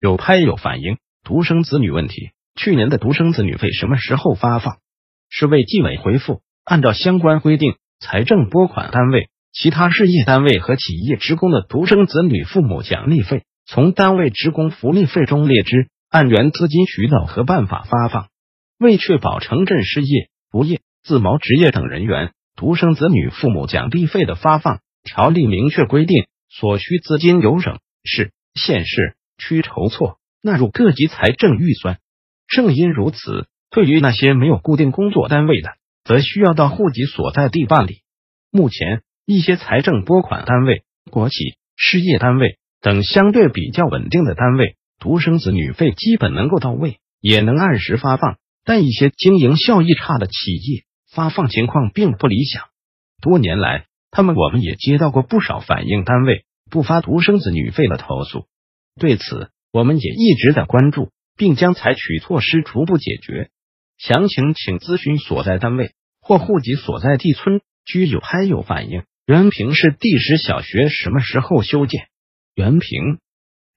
有拍友反映独生子女问题，去年的独生子女费什么时候发放？市卫计委回复：按照相关规定，财政拨款单位、其他事业单位和企业职工的独生子女父母奖励费，从单位职工福利费中列支，按原资金渠道和办法发放。为确保城镇失业、无业、自谋职业等人员独生子女父母奖励费的发放，条例明确规定，所需资金由省市县市。区筹措纳入各级财政预算。正因如此，对于那些没有固定工作单位的，则需要到户籍所在地办理。目前，一些财政拨款单位、国企、事业单位等相对比较稳定的单位，独生子女费基本能够到位，也能按时发放。但一些经营效益差的企业，发放情况并不理想。多年来，他们我们也接到过不少反映单位不发独生子女费的投诉。对此，我们也一直在关注，并将采取措施逐步解决。详情请咨询所在单位或户籍所在地村。居有拍友反映，原平市第十小学什么时候修建？原平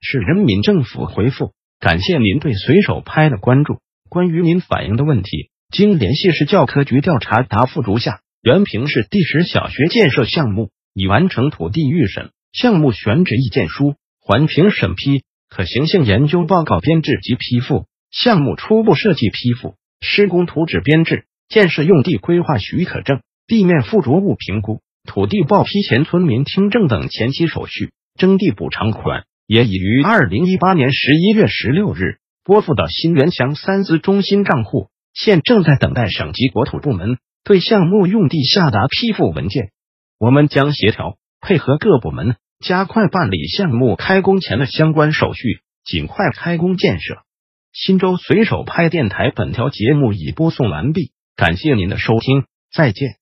市人民政府回复：感谢您对随手拍的关注。关于您反映的问题，经联系市教科局调查，答复如下：原平市第十小学建设项目已完成土地预审、项目选址意见书。环评审批、可行性研究报告编制及批复、项目初步设计批复、施工图纸编制、建设用地规划许可证、地面附着物评估、土地报批前村民听证等前期手续，征地补偿款也已于二零一八年十一月十六日拨付到新源乡三资中心账户，现正在等待省级国土部门对项目用地下达批复文件。我们将协调配合各部门。加快办理项目开工前的相关手续，尽快开工建设。新州随手拍电台本条节目已播送完毕，感谢您的收听，再见。